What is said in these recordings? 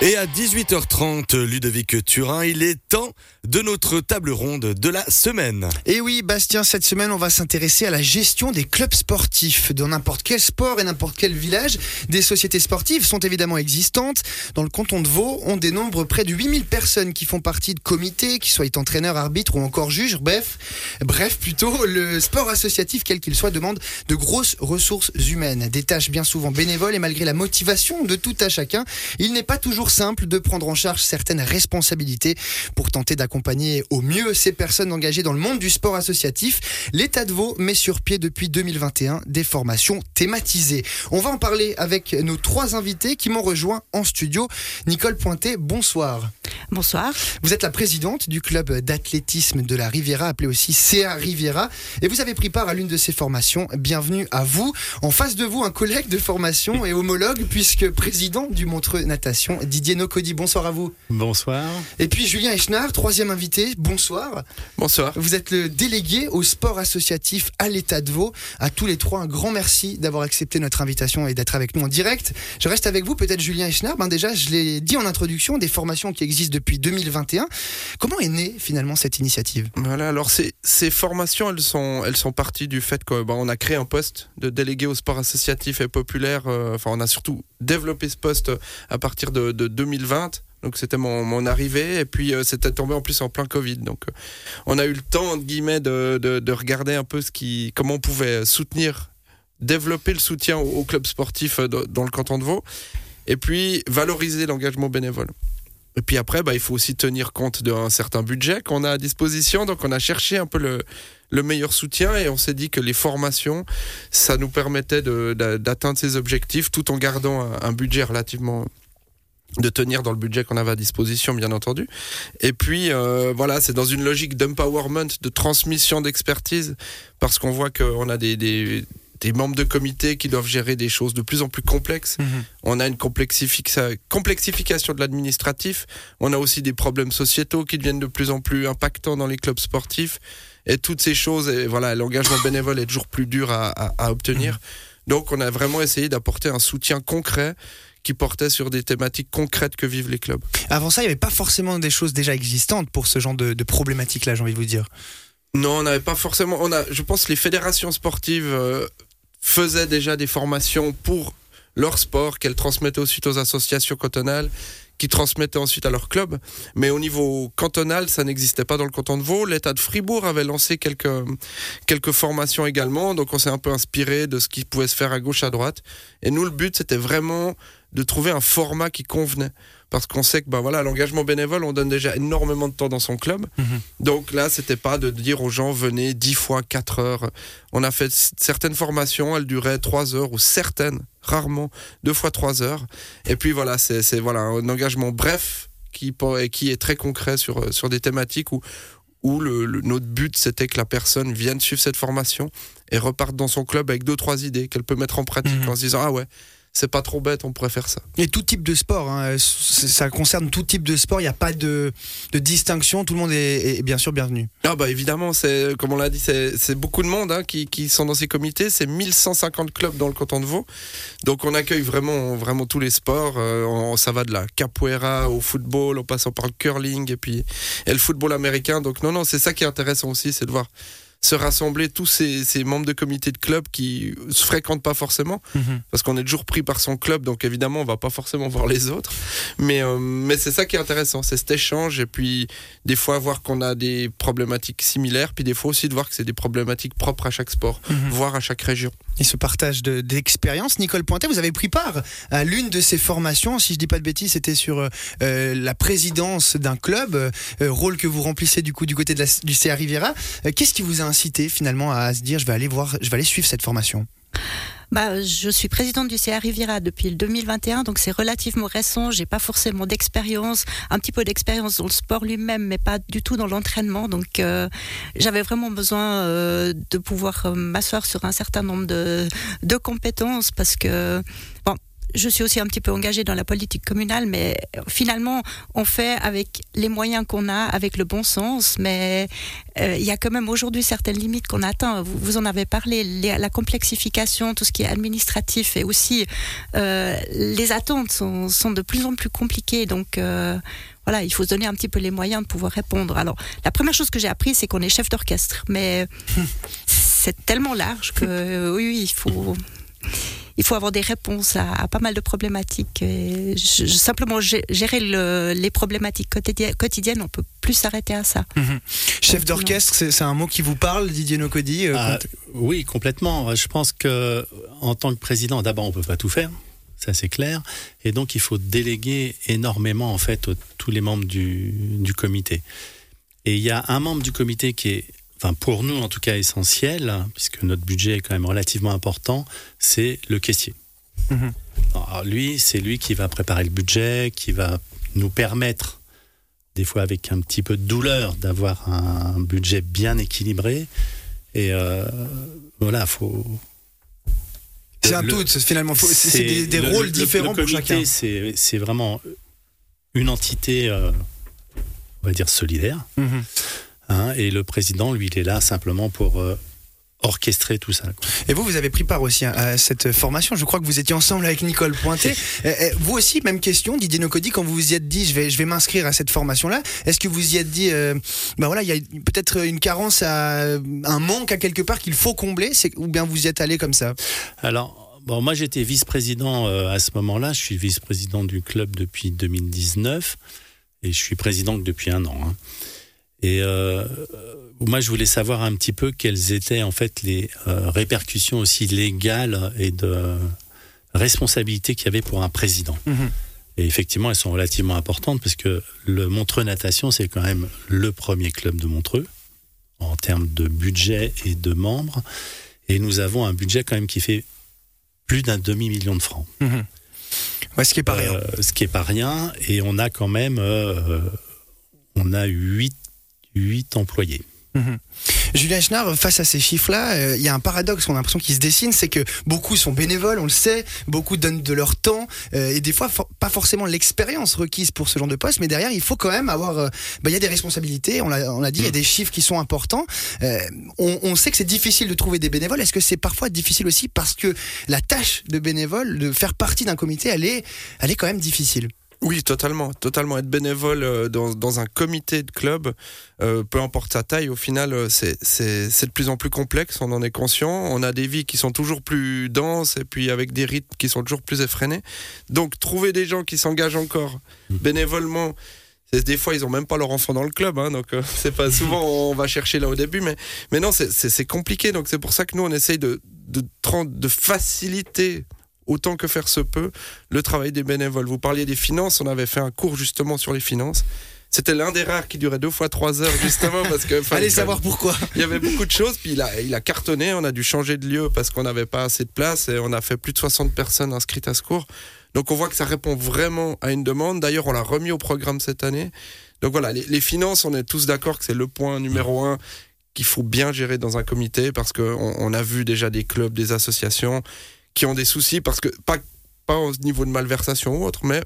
Et à 18h30, Ludovic Turin, il est temps de notre table ronde de la semaine. Et oui, Bastien, cette semaine, on va s'intéresser à la gestion des clubs sportifs. Dans n'importe quel sport et n'importe quel village, des sociétés sportives sont évidemment existantes. Dans le canton de Vaud, on dénombre près de 8000 personnes qui font partie de comités, qui soient entraîneurs, arbitres ou encore juges. Bref, bref, plutôt, le sport associatif, quel qu'il soit, demande de grosses ressources humaines. Des tâches bien souvent bénévoles et malgré la motivation de tout à chacun, il n'est pas toujours simple de prendre en charge certaines responsabilités pour tenter d'accompagner au mieux ces personnes engagées dans le monde du sport associatif. L'État de Vaud met sur pied depuis 2021 des formations thématisées. On va en parler avec nos trois invités qui m'ont rejoint en studio. Nicole Pointet, bonsoir. Bonsoir. Vous êtes la présidente du club d'athlétisme de la Riviera, appelé aussi CA Riviera, et vous avez pris part à l'une de ces formations. Bienvenue à vous. En face de vous, un collègue de formation et homologue, puisque président du Montreux Natation, Didier Nocodi. Bonsoir à vous. Bonsoir. Et puis Julien Echnard, troisième invité. Bonsoir. Bonsoir. Vous êtes le délégué au sport associatif à l'État de Vaud. À tous les trois, un grand merci d'avoir accepté notre invitation et d'être avec nous en direct. Je reste avec vous, peut-être Julien Echnard. Ben déjà, je l'ai dit en introduction, des formations qui existent depuis 2021. Comment est née finalement cette initiative? Voilà, alors ces, ces formations, elles sont, elles sont parties du fait qu'on ben, a créé un poste de délégué au sport associatif et populaire. Euh, enfin, on a surtout développé ce poste à partir de, de 2020. Donc c'était mon, arrivée et puis euh, c'était tombé en plus en plein Covid. Donc euh, on a eu le temps entre guillemets de, de, de, regarder un peu ce qui, comment on pouvait soutenir, développer le soutien aux, aux clubs sportifs dans le canton de Vaud et puis valoriser l'engagement bénévole. Et puis après, bah, il faut aussi tenir compte d'un certain budget qu'on a à disposition. Donc on a cherché un peu le, le meilleur soutien et on s'est dit que les formations, ça nous permettait d'atteindre ces objectifs tout en gardant un budget relativement de tenir dans le budget qu'on avait à disposition, bien entendu. Et puis, euh, voilà, c'est dans une logique d'empowerment, de transmission d'expertise, parce qu'on voit qu'on a des, des, des, membres de comité qui doivent gérer des choses de plus en plus complexes. Mmh. On a une complexification de l'administratif. On a aussi des problèmes sociétaux qui deviennent de plus en plus impactants dans les clubs sportifs. Et toutes ces choses, et voilà, l'engagement bénévole est toujours plus dur à, à, à obtenir. Mmh. Donc, on a vraiment essayé d'apporter un soutien concret qui portait sur des thématiques concrètes que vivent les clubs. Avant ça, il n'y avait pas forcément des choses déjà existantes pour ce genre de, de problématiques-là, j'ai envie de vous dire. Non, on n'avait pas forcément. On a, je pense que les fédérations sportives euh, faisaient déjà des formations pour leur sport qu'elles transmettaient ensuite aux associations cantonales qui transmettaient ensuite à leur club. Mais au niveau cantonal, ça n'existait pas dans le canton de Vaud. L'État de Fribourg avait lancé quelques, quelques formations également. Donc on s'est un peu inspiré de ce qui pouvait se faire à gauche, à droite. Et nous, le but, c'était vraiment de trouver un format qui convenait. Parce qu'on sait que ben voilà, l'engagement bénévole, on donne déjà énormément de temps dans son club. Mmh. Donc là, c'était pas de dire aux gens venez 10 fois 4 heures. On a fait certaines formations, elles duraient 3 heures ou certaines, rarement, 2 fois 3 heures. Et puis voilà, c'est voilà, un engagement bref qui, qui est très concret sur, sur des thématiques où, où le, le, notre but c'était que la personne vienne suivre cette formation et reparte dans son club avec deux trois idées qu'elle peut mettre en pratique mmh. en se disant ah ouais c'est pas trop bête, on pourrait faire ça. Et tout type de sport, hein, ça concerne tout type de sport, il n'y a pas de, de, distinction, tout le monde est, est, bien sûr bienvenu. Ah bah évidemment, c'est comme on l'a dit, c'est beaucoup de monde hein, qui, qui, sont dans ces comités, c'est 1150 clubs dans le canton de Vaud, donc on accueille vraiment, vraiment tous les sports, euh, on, ça va de la capoeira au football, en passant par le curling et puis et le football américain, donc non, non, c'est ça qui est intéressant aussi, c'est de voir se rassembler tous ces, ces, membres de comité de club qui se fréquentent pas forcément mm -hmm. parce qu'on est toujours pris par son club donc évidemment on va pas forcément voir les autres mais euh, mais c'est ça qui est intéressant c'est cet échange et puis des fois voir qu'on a des problématiques similaires puis des fois aussi de voir que c'est des problématiques propres à chaque sport mm -hmm. voire à chaque région et ce partage d'expérience de, Nicole Pointet vous avez pris part à l'une de ces formations si je dis pas de bêtises c'était sur euh, la présidence d'un club euh, rôle que vous remplissez du coup du côté de la, du CA Riviera euh, qu'est-ce qui vous a incité finalement à se dire je vais aller voir, je vais aller suivre cette formation bah, je suis présidente du CA Riviera depuis le 2021, donc c'est relativement récent. J'ai pas forcément d'expérience, un petit peu d'expérience dans le sport lui-même, mais pas du tout dans l'entraînement. Donc, euh, j'avais vraiment besoin euh, de pouvoir euh, m'asseoir sur un certain nombre de, de compétences parce que, bon, je suis aussi un petit peu engagée dans la politique communale, mais finalement, on fait avec les moyens qu'on a, avec le bon sens, mais euh, il y a quand même aujourd'hui certaines limites qu'on atteint. Vous, vous, en avez parlé, la complexification, tout ce qui est administratif et aussi euh, les attentes sont, sont, de plus en plus compliquées. Donc euh, voilà, il faut se donner un petit peu les moyens de pouvoir répondre. Alors, la première chose que j'ai appris, c'est qu'on est chef d'orchestre, mais c'est tellement large que oui, il faut il faut avoir des réponses à, pas mal de problématiques. Et simplement gérer les problématiques quotidiennes, on peut plus s'arrêter à ça. Mhm. Chef d'orchestre, c'est un mot qui vous parle, Didier Nocody euh, ah, Oui, complètement. Je pense que en tant que président, d'abord, on peut pas tout faire. Ça, c'est clair. Et donc, il faut déléguer énormément, en fait, tous les membres du, du comité. Et il y a un membre du comité qui est enfin pour nous en tout cas essentiel, puisque notre budget est quand même relativement important, c'est le caissier. Mhm. Alors lui, c'est lui qui va préparer le budget, qui va nous permettre, des fois avec un petit peu de douleur, d'avoir un budget bien équilibré. Et euh, voilà, faut. C'est un tout, finalement. C'est des, rôles différents pour chacun. C'est vraiment une entité, euh, on va dire, solidaire. Mhm. Hein, et le président, lui, il est là simplement pour euh, orchestrer tout ça. Et vous, vous avez pris part aussi hein, à cette formation. Je crois que vous étiez ensemble avec Nicole Pointé. vous aussi, même question, Didier Nocody, quand vous vous y êtes dit, je vais, je vais m'inscrire à cette formation-là, est-ce que vous y êtes dit, euh, ben voilà, il y a peut-être une carence, à, un manque à quelque part qu'il faut combler, ou bien vous y êtes allé comme ça? Alors. Bon, moi j'étais vice-président euh, à ce moment-là, je suis vice-président du club depuis 2019 et je suis président depuis un an. Hein. Et euh, moi, je voulais savoir un petit peu quelles étaient en fait les euh, répercussions aussi légales et de responsabilité qu'il y avait pour un président. Mhm. Et effectivement, elles sont relativement importantes parce que le Montreux Natation, c'est quand même le premier club de Montreux en termes de budget et de membres. Et nous avons un budget quand même qui fait plus d'un demi-million de francs. Mhm. ce qui est pas rien. Euh, ce qui est pas rien. Et on a quand même, euh, on a huit 8 employés. Mhm. Julien Schnarr, face à ces chiffres-là, euh, il y a un paradoxe qu'on a l'impression qui se dessine, c'est que beaucoup sont bénévoles, on le sait, beaucoup donnent de leur temps, euh, et des fois pas forcément l'expérience requise pour ce genre de poste, mais derrière il faut quand même avoir, euh, bah, il y a des responsabilités, on l'a dit, il y a mm. des chiffres qui sont importants. On, on, sait que c'est difficile de trouver des bénévoles. Est-ce que c'est parfois difficile aussi parce que la tâche de bénévole, de faire partie d'un comité, elle est, elle est quand même difficile? Oui, totalement, totalement. Être bénévole euh, dans, dans un comité de club, euh, peu importe sa taille, au final, euh, c'est de plus en plus complexe. On en est conscient. On a des vies qui sont toujours plus denses et puis avec des rythmes qui sont toujours plus effrénés. Donc, trouver des gens qui s'engagent encore mmh. bénévolement. Des fois, ils ont même pas leur enfant dans le club, hein, donc c'est pas souvent on va chercher là au début, mais mais non, c'est compliqué. Donc c'est pour ça que nous on essaye de de, de faciliter autant que faire se peut, le travail des bénévoles. Vous parliez des finances, on avait fait un cours justement sur les finances. C'était l'un des rares qui durait deux fois trois heures justement parce que allez savoir pourquoi. Il y avait beaucoup de choses puis il a, il a cartonné. On a dû changer de lieu parce qu'on n'avait pas assez de place et on a fait plus de 60 personnes inscrites à ce cours. Donc on voit que ça répond vraiment à une demande. D'ailleurs on l'a remis au programme cette année. Donc voilà les, finances on est tous d'accord que c'est le point numéro un qu'il faut bien gérer dans un comité parce qu'on on a vu déjà des clubs, des associations qui ont des soucis parce que pas au niveau de malversation ou autre, mais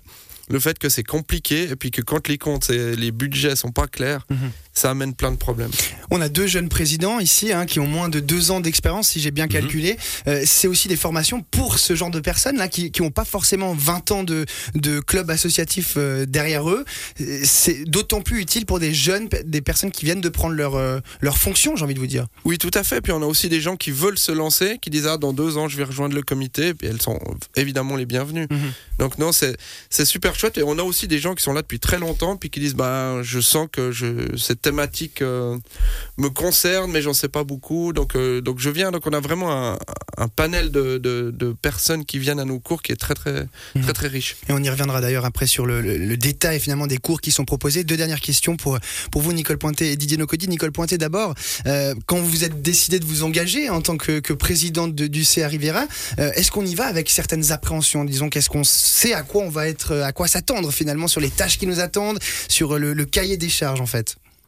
le fait que c'est compliqué et puis que quand les comptes et les budgets sont pas clairs, mhm. Ça amène plein de problèmes. On a deux jeunes présidents ici hein, qui ont moins de deux ans d'expérience, si j'ai bien mhm. calculé. Euh, c'est aussi des formations pour ce genre de personnes là qui n'ont pas forcément 20 ans de, de club associatif euh, derrière eux. C'est d'autant plus utile pour des jeunes, des personnes qui viennent de prendre leur, euh, leur fonction, j'ai envie de vous dire. Oui, tout à fait. Puis on a aussi des gens qui veulent se lancer, qui disent ah dans deux ans je vais rejoindre le comité. Et puis elles sont évidemment les bienvenues. Mhm. Donc non, c'est super chouette. Et on a aussi des gens qui sont là depuis très longtemps, puis qui disent bah je sens que je, cette thématique euh, me concerne, mais j'en sais pas beaucoup. Donc euh, donc je viens. Donc on a vraiment un, un panel de, de, de, personnes qui viennent à nos cours qui est très très mhm. très très riche. Et on y reviendra d'ailleurs après sur le, le, détail finalement des cours qui sont proposés. Deux dernières questions pour pour vous, Nicole Pointé et Didier Nocody. Nicole Pointé d'abord, euh, quand vous êtes décidé de vous engager en tant que, que présidente de, du CA Rivera, est-ce qu'on y va avec certaines appréhensions? Disons qu'est-ce qu'on sait à quoi on va être, à quoi s'attendre finalement sur les tâches qui nous attendent, sur le, cahier des charges en fait?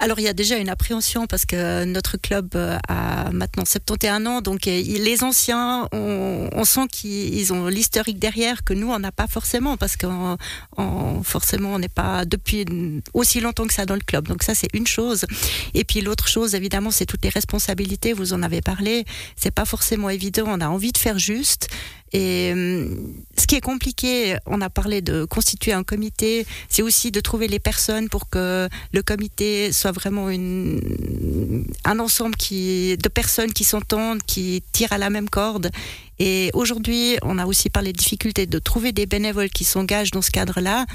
Alors il y a déjà une appréhension parce que notre club euh, a maintenant 71 ans, donc euh, les anciens, on, on sent qu'ils ont l'historique derrière que nous on n'a pas forcément parce que forcément on n'est pas depuis aussi longtemps que ça dans le club. Donc ça c'est une chose. Et puis l'autre chose évidemment c'est toutes les responsabilités. Vous en avez parlé. C'est pas forcément évident. On a envie de faire juste. Et euh, ce qui est compliqué, on a parlé de constituer un comité, c'est aussi de trouver les personnes pour que le comité soit vraiment une, un ensemble qui, de personnes qui s'entendent, qui tirent à la même corde et aujourd'hui, on a aussi parlé de difficultés de trouver des bénévoles qui s'engagent dans ce cadre-là.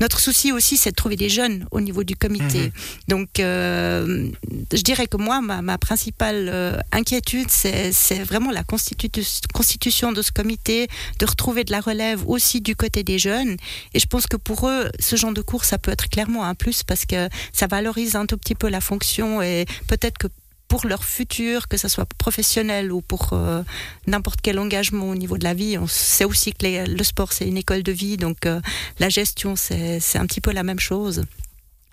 Notre souci aussi, c'est de trouver des jeunes au niveau du comité. Mhm. Donc, euh, je dirais que moi, ma, principale euh, inquiétude, c'est vraiment la constitution de ce comité, de retrouver de la relève aussi du côté des jeunes. Et je pense que pour eux, ce genre de cours, ça peut être clairement un plus parce que ça valorise un tout petit peu la fonction et peut-être que pour leur futur, que ce soit professionnel ou pour euh, n'importe quel engagement au niveau de la vie. On sait aussi que le sport, c'est une école de vie, donc euh, la gestion, c'est un petit peu la même chose.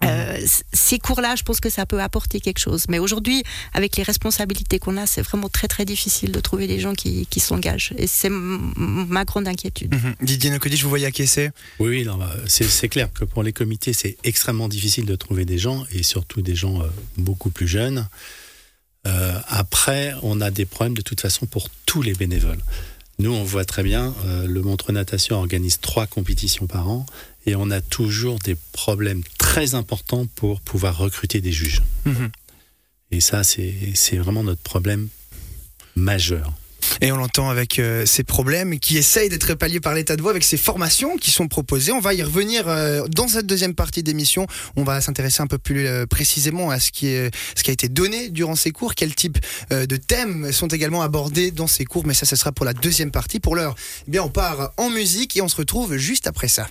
Euh, ces cours-là, je pense que ça peut apporter quelque chose. Mais aujourd'hui, avec les responsabilités qu'on a, c'est vraiment très très difficile de trouver des gens qui, qui s'engagent. Et c'est ma grande inquiétude. Mhm. Didier Nocodi, je vous voyais acquiescer? Oui, oui bah, c'est clair que pour les comités, c'est extrêmement difficile de trouver des gens, et surtout des gens beaucoup plus jeunes. Euh, après, on a des problèmes de toute façon pour tous les bénévoles. Nous, on voit très bien, euh, le Montre Natation organise trois compétitions par an et on a toujours des problèmes très importants pour pouvoir recruter des juges. Mhm. Et ça, c'est vraiment notre problème majeur. Et on l'entend avec euh, ces problèmes qui essayent d'être palliés par l'état de voix avec ces formations qui sont proposées. On va y revenir euh, dans cette deuxième partie d'émission. On va s'intéresser un peu plus euh, précisément à ce qui, est, ce qui a été donné durant ces cours, quels types de thèmes sont également abordés dans ces cours? Mais ça, ce sera pour la deuxième partie. Pour l'heure, eh bien, on part en musique et on se retrouve juste après ça.